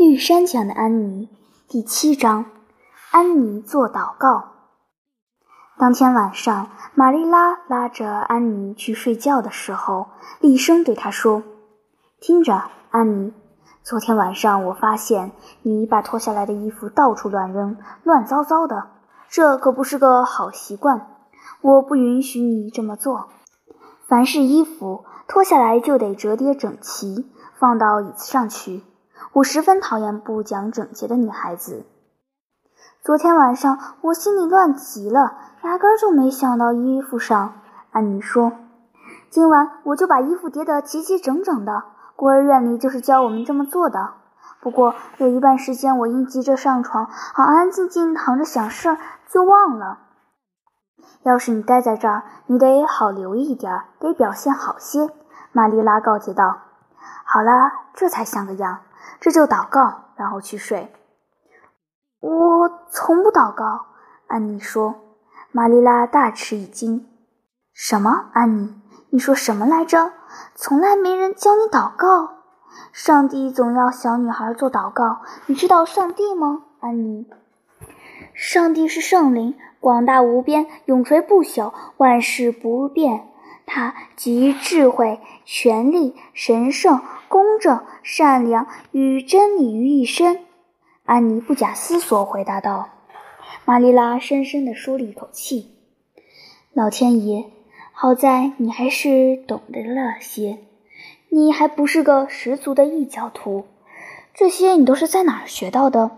绿山墙的安妮第七章：安妮做祷告。当天晚上，玛丽拉拉着安妮去睡觉的时候，厉声对她说：“听着，安妮，昨天晚上我发现你把脱下来的衣服到处乱扔，乱糟糟的，这可不是个好习惯。我不允许你这么做。凡是衣服脱下来就得折叠整齐，放到椅子上去。”我十分讨厌不讲整洁的女孩子。昨天晚上我心里乱极了，压根儿就没想到衣服上。安妮说：“今晚我就把衣服叠得齐齐整整的。孤儿院里就是教我们这么做的。不过有一半时间我因急着上床，好安安静静躺着想事儿，就忘了。要是你待在这儿，你得好留意点儿，得表现好些。”玛丽拉告诫道。“好了，这才像个样。”这就祷告，然后去睡。我从不祷告，安妮说。玛丽拉大吃一惊：“什么？安妮，你说什么来着？从来没人教你祷告？上帝总要小女孩做祷告。你知道上帝吗，安妮？上帝是圣灵，广大无边，永垂不朽，万事不变。他集智慧、权力、神圣。”公正、善良与真理于一身，安妮不假思索回答道。玛丽拉深深地舒了一口气。老天爷，好在你还是懂得了些，你还不是个十足的异教徒。这些你都是在哪儿学到的？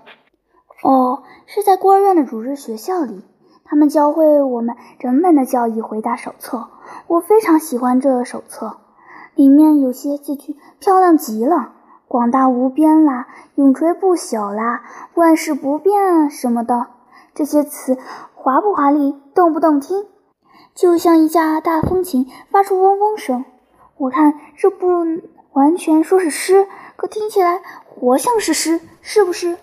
哦，是在孤儿院的主日学校里，他们教会我们人们的教义回答手册。我非常喜欢这手册。里面有些字句漂亮极了，广大无边啦，永垂不朽啦，万事不变什么的，这些词华不华丽，动不动听，就像一架大风琴发出嗡嗡声。我看这不完全说是诗，可听起来活像是诗，是不是？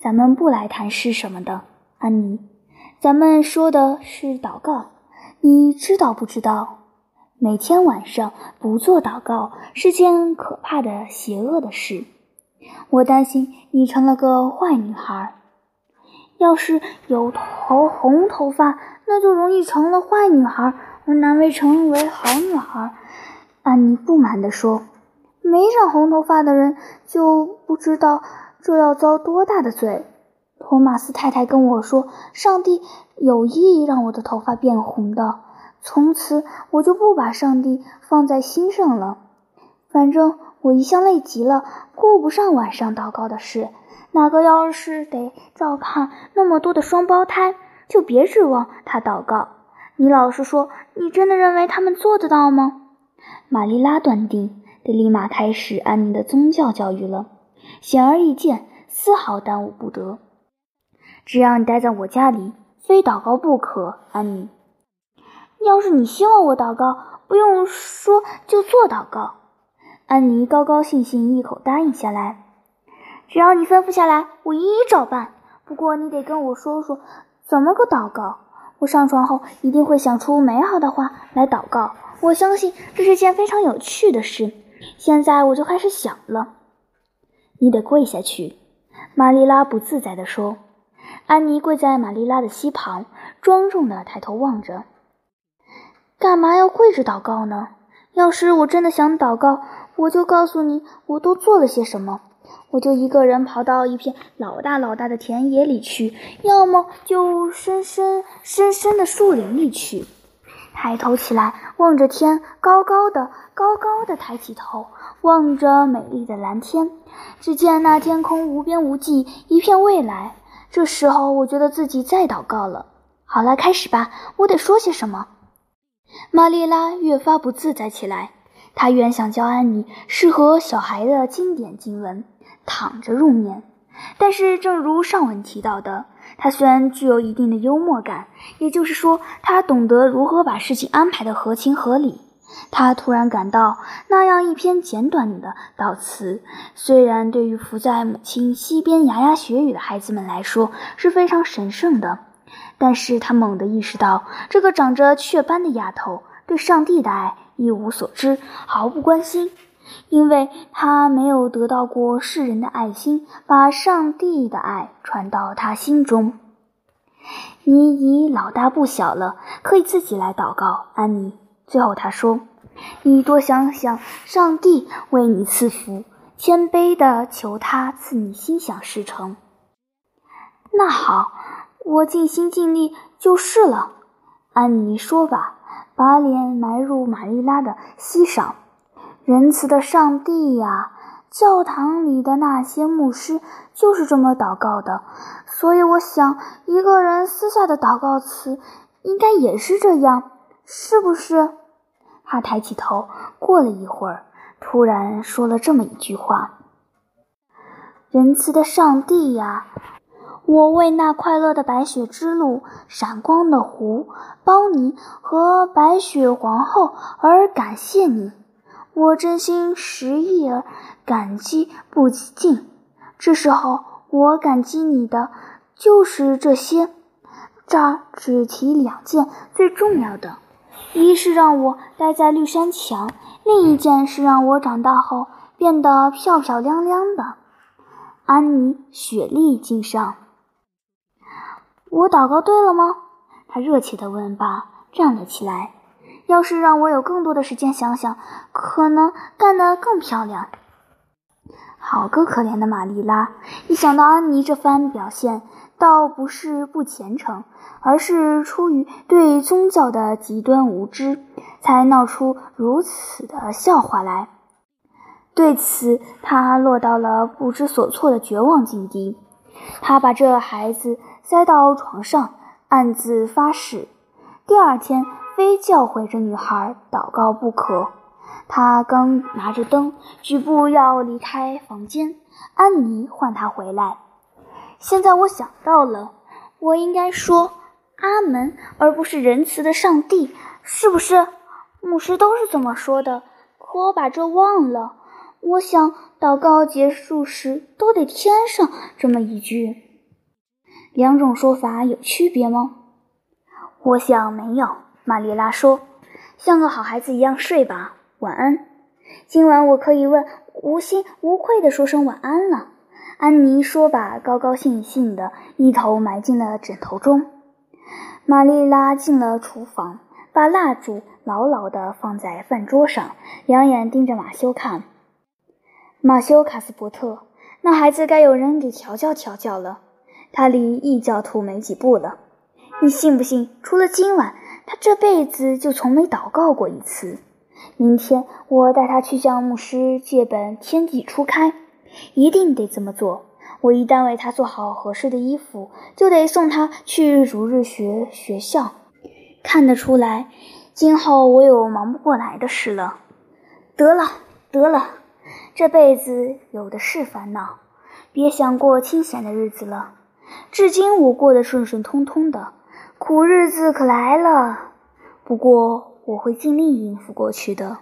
咱们不来谈诗什么的，安妮，咱们说的是祷告，你知道不知道？每天晚上不做祷告是件可怕的、邪恶的事。我担心你成了个坏女孩。要是有头红头发，那就容易成了坏女孩，而难为成为好女孩。安妮不满地说：“没长红头发的人就不知道这要遭多大的罪。”托马斯太太跟我说，上帝有意让我的头发变红的。从此我就不把上帝放在心上了。反正我一向累极了，顾不上晚上祷告的事。哪个要是得照看那么多的双胞胎，就别指望他祷告。你老实说，你真的认为他们做得到吗？玛丽拉断定得立马开始安妮的宗教教育了。显而易见，丝毫耽误不得。只要你待在我家里，非祷告不可，安妮。要是你希望我祷告，不用说就做祷告。安妮高高兴兴一口答应下来。只要你吩咐下来，我一一照办。不过你得跟我说说怎么个祷告。我上床后一定会想出美好的话来祷告。我相信这是件非常有趣的事。现在我就开始想了。你得跪下去。”玛丽拉不自在地说。安妮跪在玛丽拉的膝旁，庄重地抬头望着。干嘛要跪着祷告呢？要是我真的想祷告，我就告诉你我都做了些什么。我就一个人跑到一片老大老大的田野里去，要么就深深深深的树林里去。抬头起来，望着天，高高的，高高的抬起头，望着美丽的蓝天。只见那天空无边无际，一片蔚蓝。这时候，我觉得自己在祷告了。好了，开始吧。我得说些什么？玛丽拉越发不自在起来。她原想教安妮适合小孩的经典经文，躺着入眠。但是，正如上文提到的，她虽然具有一定的幽默感，也就是说，她懂得如何把事情安排得合情合理。她突然感到，那样一篇简短的悼词，虽然对于伏在母亲膝边牙牙学语的孩子们来说是非常神圣的。但是他猛地意识到，这个长着雀斑的丫头对上帝的爱一无所知，毫不关心。因为他没有得到过世人的爱心，把上帝的爱传到他心中。你已老大不小了，可以自己来祷告，安妮。最后他说：“你多想想，上帝为你赐福，谦卑地求他赐你心想事成。”那好，我尽心尽力就是了。按你说罢，把脸埋入玛丽拉的膝上。仁慈的上帝呀，教堂里的那些牧师就是这么祷告的，所以我想，一个人私下的祷告词应该也是这样，是不是？他抬起头，过了一会儿，突然说了这么一句话：“仁慈的上帝呀，我为那快乐的白雪之路、闪光的湖、邦尼和白雪皇后而感谢你。”我真心实意而感激不尽。这时候，我感激你的就是这些。这儿只提两件最重要的：一是让我待在绿山墙，另一件是让我长大后变得漂漂亮亮的。安妮雪莉敬上。我祷告对了吗？他热切地问罢，站了起来。要是让我有更多的时间想想，可能干得更漂亮。好个可怜的玛丽拉！一想到安妮这番表现，倒不是不虔诚，而是出于对宗教的极端无知，才闹出如此的笑话来。对此，他落到了不知所措的绝望境地。他把这孩子塞到床上，暗自发誓：第二天。非教诲这女孩祷告不可。他刚拿着灯，举步要离开房间，安妮唤他回来。现在我想到了，我应该说阿门，而不是仁慈的上帝，是不是？牧师都是这么说的，可我把这忘了。我想祷告结束时都得添上这么一句。两种说法有区别吗？我想没有。玛丽拉说：“像个好孩子一样睡吧，晚安。今晚我可以问无心无愧地说声晚安了。”安妮说罢，高高兴兴地一头埋进了枕头中。玛丽拉进了厨房，把蜡烛牢牢地放在饭桌上，两眼盯着马修看。马修·卡斯伯特，那孩子该有人给调教调教了。他离异教徒没几步了。你信不信？除了今晚。他这辈子就从没祷告过一次。明天我带他去向牧师借本《天地初开》，一定得这么做。我一旦为他做好合适的衣服，就得送他去主日学学校。看得出来，今后我有忙不过来的事了。得了，得了，这辈子有的是烦恼，别想过清闲的日子了。至今我过得顺顺通通的。苦日子可来了，不过我会尽力应付过去的。